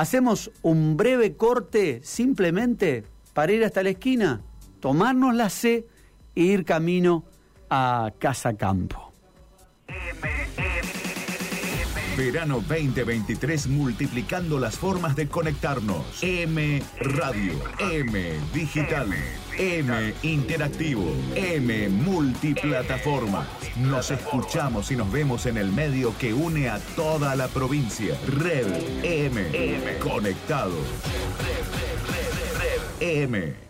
Hacemos un breve corte simplemente para ir hasta la esquina, tomarnos la C e ir camino a Casa Campo. Verano 2023 multiplicando las formas de conectarnos. M Radio, M Digital, M Interactivo, M Multiplataforma. Nos escuchamos y nos vemos en el medio que une a toda la provincia. Red M, conectados. M.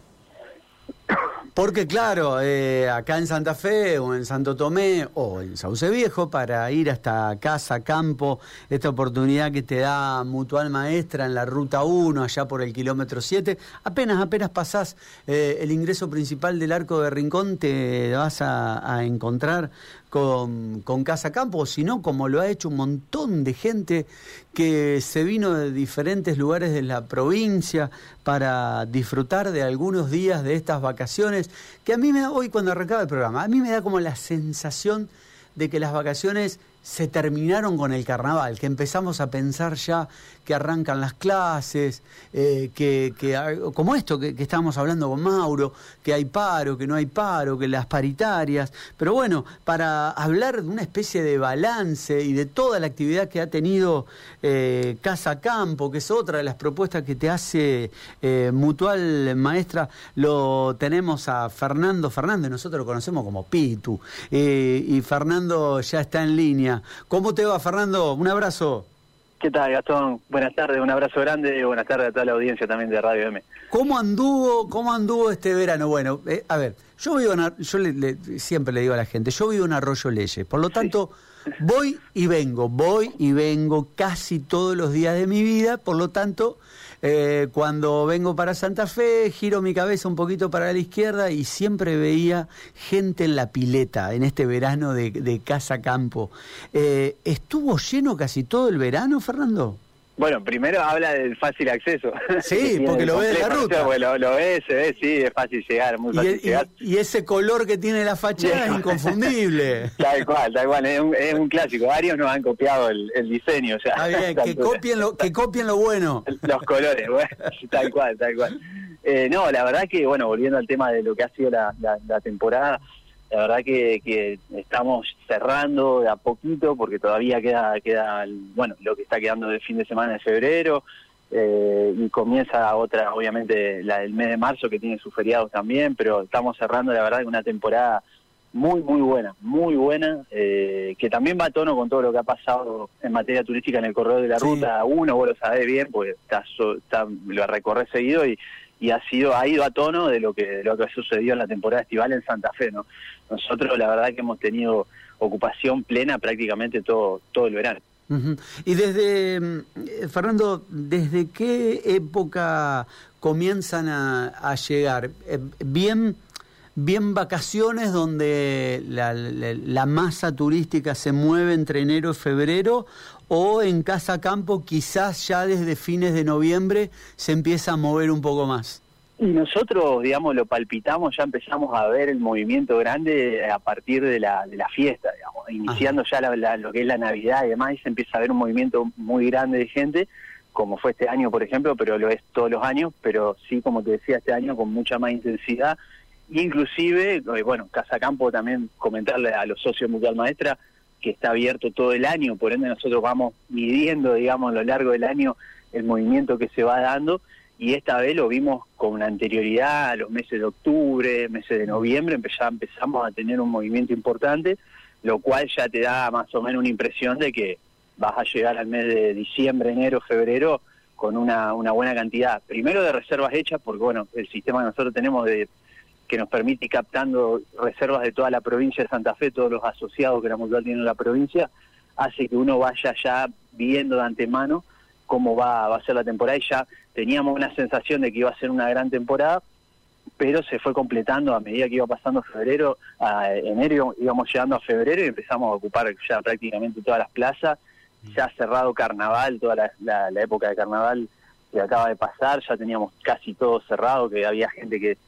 Porque claro, eh, acá en Santa Fe o en Santo Tomé o en Sauce Viejo, para ir hasta casa, campo, esta oportunidad que te da Mutual Maestra en la Ruta 1, allá por el kilómetro 7, apenas, apenas pasás eh, el ingreso principal del Arco de Rincón, te vas a encontrar con, Casa Campo, sino como lo ha hecho un montón de gente que se vino de diferentes lugares de la provincia para disfrutar de algunos días de estas vacaciones, que a mí me da, hoy cuando arrancaba el programa, a mí me da como la sensación de que las vacaciones se terminaron con el carnaval, que empezamos a pensar ya que arrancan las clases, eh, que, como esto que, estábamos hablando con Mauro, que hay paro, que no hay paro, que las paritarias, pero bueno, para hablar de una especie de balance y de toda la actividad que ha tenido eh, Casa Campo, que es otra de las propuestas que te hace eh, Mutual Maestra, lo tenemos a Fernando Fernández, nosotros lo conocemos como Pitu, y Fernando ya está en línea. ¿Cómo te va, Fernando? Un abrazo. ¿Qué tal, Gastón? Buenas tardes, un abrazo grande y buenas tardes a toda la audiencia también de Radio M. ¿Cómo anduvo, cómo anduvo este verano? Bueno, eh, a ver, yo vivo en, yo siempre le digo a la gente, yo vivo en Arroyo Leyes, por lo tanto, voy y vengo, voy y vengo casi todos los días de mi vida, por lo tanto, eh, cuando vengo para Santa Fe, giro mi cabeza un poquito para la izquierda y siempre veía gente en la pileta en este verano de, Casa Campo. Eh, ¿Estuvo lleno casi todo el verano, Fernando? Bueno, primero habla del fácil acceso. Sí, porque lo ve de la ruta. lo, lo ve, se ve, sí, es fácil llegar, muy fácil y, llegar. Y, ese color que tiene la fachada es inconfundible. Tal cual, tal cual, es un, es un clásico. Varios nos han copiado el, el diseño ya. Está bien, que copien, lo, que copien lo bueno. Los colores, bueno, tal cual, tal cual. Eh, no, la verdad que, bueno, volviendo al tema de lo que ha sido la, la temporada, la verdad que, estamos cerrando de a poquito porque todavía queda, queda bueno, lo que está quedando del fin de semana de febrero eh, y comienza otra, obviamente, la del mes de marzo que tiene sus feriados también, pero estamos cerrando, la verdad, una temporada muy, muy buena, muy buena, eh, que también va a tono con todo lo que ha pasado en materia turística en el corredor de la ruta 1, vos lo sabés bien, porque está, está, lo recorre seguido y, y ha sido ha ido a tono de lo que de lo que ha sucedido en la temporada estival en Santa Fe no nosotros la verdad que hemos tenido ocupación plena prácticamente todo todo el verano. Y desde mm, Fernando desde qué época comienzan a, llegar eh, bien bien vacaciones donde la, la, masa turística se mueve entre enero y febrero o en Casa Campo quizás ya desde fines de noviembre se empieza a mover un poco más? Y nosotros, digamos, lo palpitamos, ya empezamos a ver el movimiento grande a partir de la, de la fiesta, digamos, iniciando ya lo que es la Navidad y demás, y se empieza a ver un movimiento muy grande de gente, como fue este año, por ejemplo, pero lo es todos los años, pero sí, como te decía, este año con mucha más intensidad, inclusive, eh, bueno, Casa Campo también comentarle a los socios Mutual Maestra, que está abierto todo el año, por ende nosotros vamos midiendo, digamos, a lo largo del año el movimiento que se va dando y esta vez lo vimos con anterioridad a los meses de octubre, meses de noviembre, ya empezamos a tener un movimiento importante, lo cual ya te da más o menos una impresión de que vas a llegar al mes de diciembre, enero, febrero con una, una buena cantidad, primero de reservas hechas, porque bueno, el sistema que nosotros tenemos de que nos permite ir captando reservas de toda la provincia de Santa Fe, todos los asociados que la mutual tiene en la provincia, hace que uno vaya ya viendo de antemano cómo va, va a ser la temporada. Y ya teníamos una sensación de que iba a ser una gran temporada, pero se fue completando a medida que iba pasando febrero, a enero íbamos llegando a febrero y empezamos a ocupar ya prácticamente todas las plazas, ya cerrado carnaval, toda la, la época de carnaval que acaba de pasar, ya teníamos casi todo cerrado, que había gente que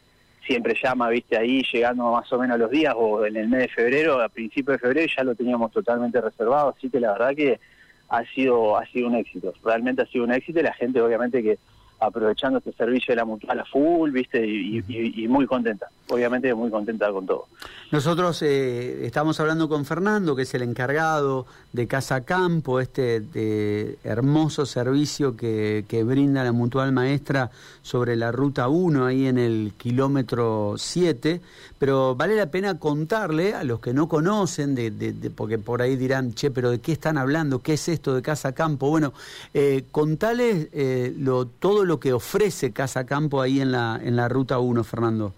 siempre llama, viste, ahí llegando más o menos los días o en el mes de febrero, a principios de febrero ya lo teníamos totalmente reservado, así que la verdad que ha sido ha sido un éxito. Realmente ha sido un éxito y la gente obviamente que aprovechando este servicio de la mutual a full, ¿viste? Y, muy contenta, obviamente muy contenta con todo. Nosotros eh, estamos hablando con Fernando, que es el encargado de Casa Campo, este de hermoso servicio que, brinda la Mutual Maestra sobre la Ruta 1, ahí en el kilómetro 7, pero vale la pena contarle a los que no conocen, de, de, porque por ahí dirán, che, pero ¿de qué están hablando? ¿Qué es esto de Casa Campo? Bueno, eh, contales eh, lo, todo lo que ofrece Casa Campo ahí en la, en la Ruta 1, Fernando.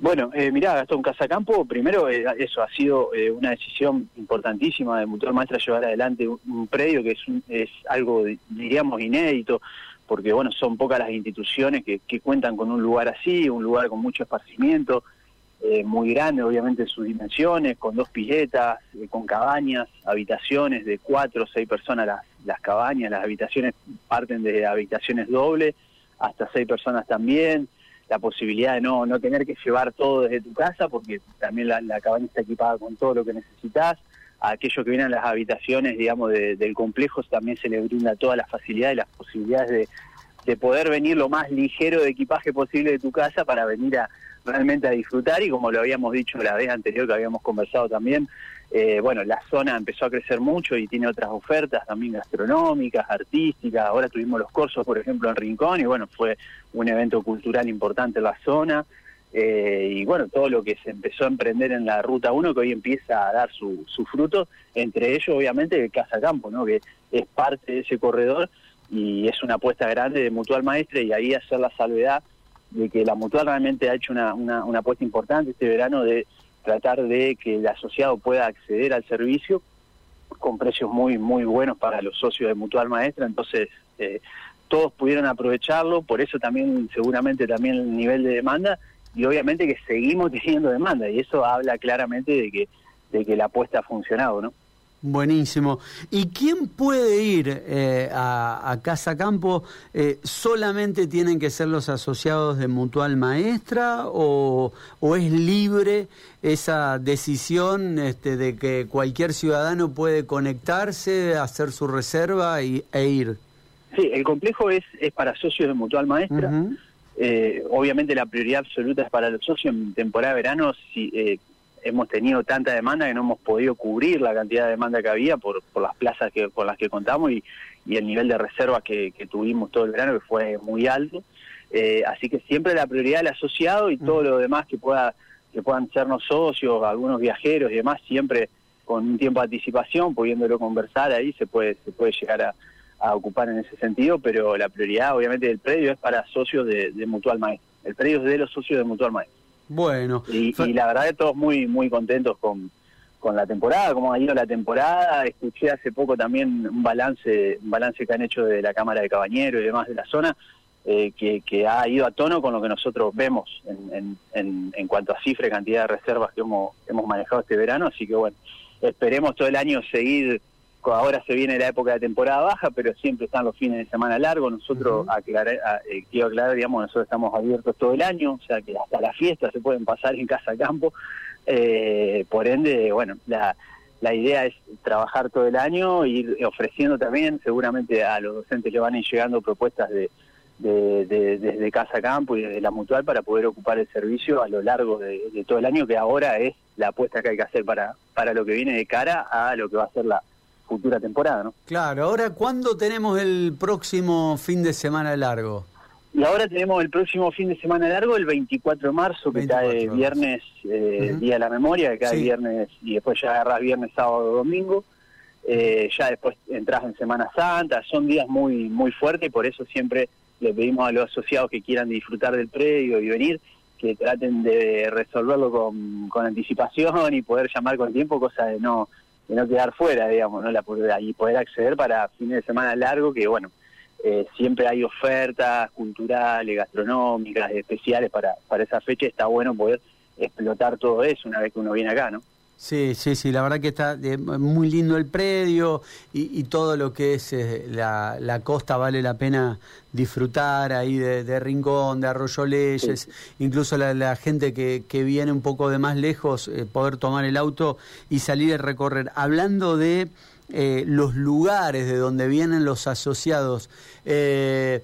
Bueno, eh, mirá, Gastón Casacampo, primero eh, eso ha sido eh, una decisión importantísima de Mutual Maestra llevar adelante un, predio que es, es algo, diríamos, inédito, porque bueno, son pocas las instituciones que, que cuentan con un lugar así, un lugar con mucho esparcimiento, eh, muy grande obviamente en sus dimensiones, con dos piletas, con cabañas, habitaciones de cuatro o seis personas las, las cabañas, las habitaciones parten de habitaciones dobles, hasta seis personas también la posibilidad de no, no tener que llevar todo desde tu casa, porque también la, cabaña está equipada con todo lo que necesitas. A aquellos que vienen a las habitaciones, digamos, del complejo también se les brinda todas las facilidades y las posibilidades de, de poder venir lo más ligero de equipaje posible de tu casa para venir a realmente a disfrutar y como lo habíamos dicho la vez anterior que habíamos conversado también, eh, bueno, la zona empezó a crecer mucho y tiene otras ofertas también gastronómicas, artísticas. Ahora tuvimos los cursos, por ejemplo, en Rincón y bueno, fue un evento cultural importante en la zona. Eh, y bueno, todo lo que se empezó a emprender en la Ruta 1 que hoy empieza a dar su, su fruto, entre ellos obviamente el Casa Campo, ¿no? que es parte de ese corredor y es una apuesta grande de Mutual Maestre y ahí hacer la salvedad de que la Mutual realmente ha hecho una, una, una apuesta importante este verano de tratar de que el asociado pueda acceder al servicio con precios muy muy buenos para los socios de Mutual Maestra, entonces eh, todos pudieron aprovecharlo, por eso también seguramente también el nivel de demanda y obviamente que seguimos teniendo demanda y eso habla claramente de que de que la apuesta ha funcionado, ¿no? Buenísimo. ¿Y quién puede ir eh, a, Casa Campo? Eh, ¿Solamente tienen que ser los asociados de Mutual Maestra o, es libre esa decisión este, de que cualquier ciudadano puede conectarse, hacer su reserva y, e ir? Sí, el complejo es, es para socios de Mutual Maestra. Eh, obviamente la prioridad absoluta es para los socios en temporada de verano. Si, hemos tenido tanta demanda que no hemos podido cubrir la cantidad de demanda que había por, por las plazas que, con las que contamos y, y el nivel de reservas que, que, tuvimos todo el verano que fue muy alto. Eh, así que siempre la prioridad del asociado y todo lo demás que pueda que puedan sernos socios, algunos viajeros y demás, siempre con un tiempo de anticipación, pudiéndolo conversar ahí, se puede, se puede llegar a, a ocupar en ese sentido, pero la prioridad obviamente del predio es para socios de, de Mutual Maestro. El predio es de los socios de Mutual Maestro. Bueno. Y, la verdad que todos muy, muy contentos con, con la temporada, cómo ha ido la temporada. Escuché hace poco también un balance, un balance que han hecho de la Cámara de Cabañeros y demás de la zona, eh, que, que, ha ido a tono con lo que nosotros vemos en, en, en, cuanto a cifra y cantidad de reservas que hemos, hemos manejado este verano. Así que bueno, esperemos todo el año seguir ahora se viene la época de temporada baja, pero siempre están los fines de semana largos. Nosotros, eh, quiero aclarar, digamos, nosotros estamos abiertos todo el año, o sea que hasta las fiestas se pueden pasar en casa campo. Eh, por ende, bueno, la, la idea es trabajar todo el año, ir ofreciendo también, seguramente a los docentes le van a ir llegando propuestas de, desde Casa Campo y desde la Mutual para poder ocupar el servicio a lo largo de, de, todo el año, que ahora es la apuesta que hay que hacer para, para lo que viene de cara a lo que va a ser la, futura temporada, ¿no? Claro, ahora, ¿cuándo tenemos el próximo fin de semana largo? Y ahora tenemos el próximo fin de semana largo, el 24 de marzo, que cae viernes, eh, Día de la Memoria, que cae viernes y después ya agarras viernes, sábado, domingo. Eh, ya después entras en Semana Santa, son días muy muy fuertes y por eso siempre le pedimos a los asociados que quieran disfrutar del predio y venir, que traten de resolverlo con, con anticipación y poder llamar con tiempo, cosa de no de no quedar fuera, digamos, ¿no? La, y poder acceder para fines de semana largo, que bueno, eh, siempre hay ofertas culturales, gastronómicas, especiales para, para esa fecha, está bueno poder explotar todo eso una vez que uno viene acá, ¿no? Sí, sí, sí, la verdad que está eh, muy lindo el predio y, todo lo que es eh, la, la, costa vale la pena disfrutar ahí de, Rincón, de Arroyo Leyes, incluso la, gente que, que, viene un poco de más lejos, eh, poder tomar el auto y salir a recorrer. Hablando de eh, los lugares de donde vienen los asociados, eh,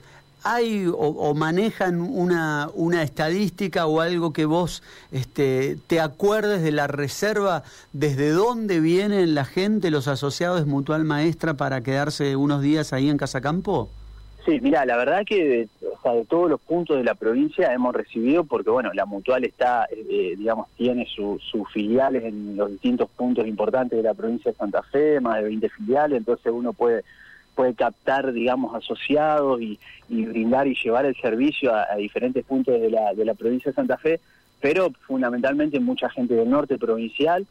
¿hay o, manejan una, una estadística o algo que vos este, te acuerdes de la reserva, desde dónde vienen la gente, los asociados de Mutual Maestra para quedarse unos días ahí en Casa Campo? Sí, mira, la verdad que de, o sea, de todos los puntos de la provincia hemos recibido, porque bueno, la Mutual está, eh, digamos, tiene sus filiales en los distintos puntos importantes de la provincia de Santa Fe, más de 20 filiales, entonces uno puede puede captar, digamos, asociados y, brindar y llevar el servicio a, diferentes puntos de la, de la provincia de Santa Fe, pero fundamentalmente mucha gente del norte provincial,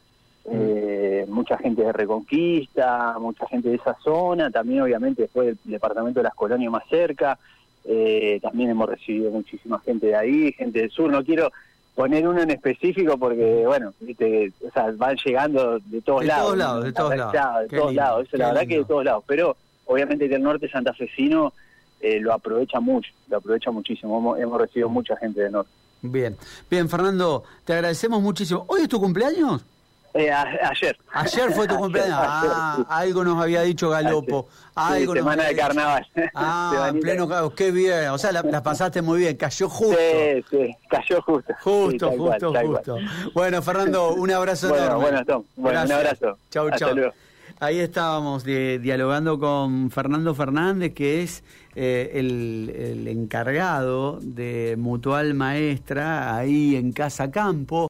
eh, mucha gente de Reconquista, mucha gente de esa zona, también obviamente después del departamento de las colonias más cerca, eh, también hemos recibido muchísima gente de ahí, gente del sur, no quiero poner uno en específico porque, bueno, viste, o sea, van llegando de todos de lados. Todos lados de todos lados, de todos lados. Eso la verdad que de todos lados. Pero obviamente que el norte santafesino eh, lo aprovecha mucho, lo aprovecha muchísimo. Hemos, hemos recibido mucha gente del norte. Bien, bien, Fernando, te agradecemos muchísimo. ¿Hoy es tu cumpleaños? Eh, ayer. Ayer fue tu cumpleaños. Ah, algo nos había dicho Galopo. Algo semana de carnaval. Ah, en pleno qué bien. O sea, la, pasaste muy bien. Cayó justo. Sí, sí, cayó justo. Justo, justo, justo. Bueno, Fernando, un abrazo bueno, enorme. Bueno, Tom. Bueno, un abrazo. Chau, chau. Ahí estábamos dialogando con Fernando Fernández, que es eh, el, el encargado de Mutual Maestra ahí en Casa Campo.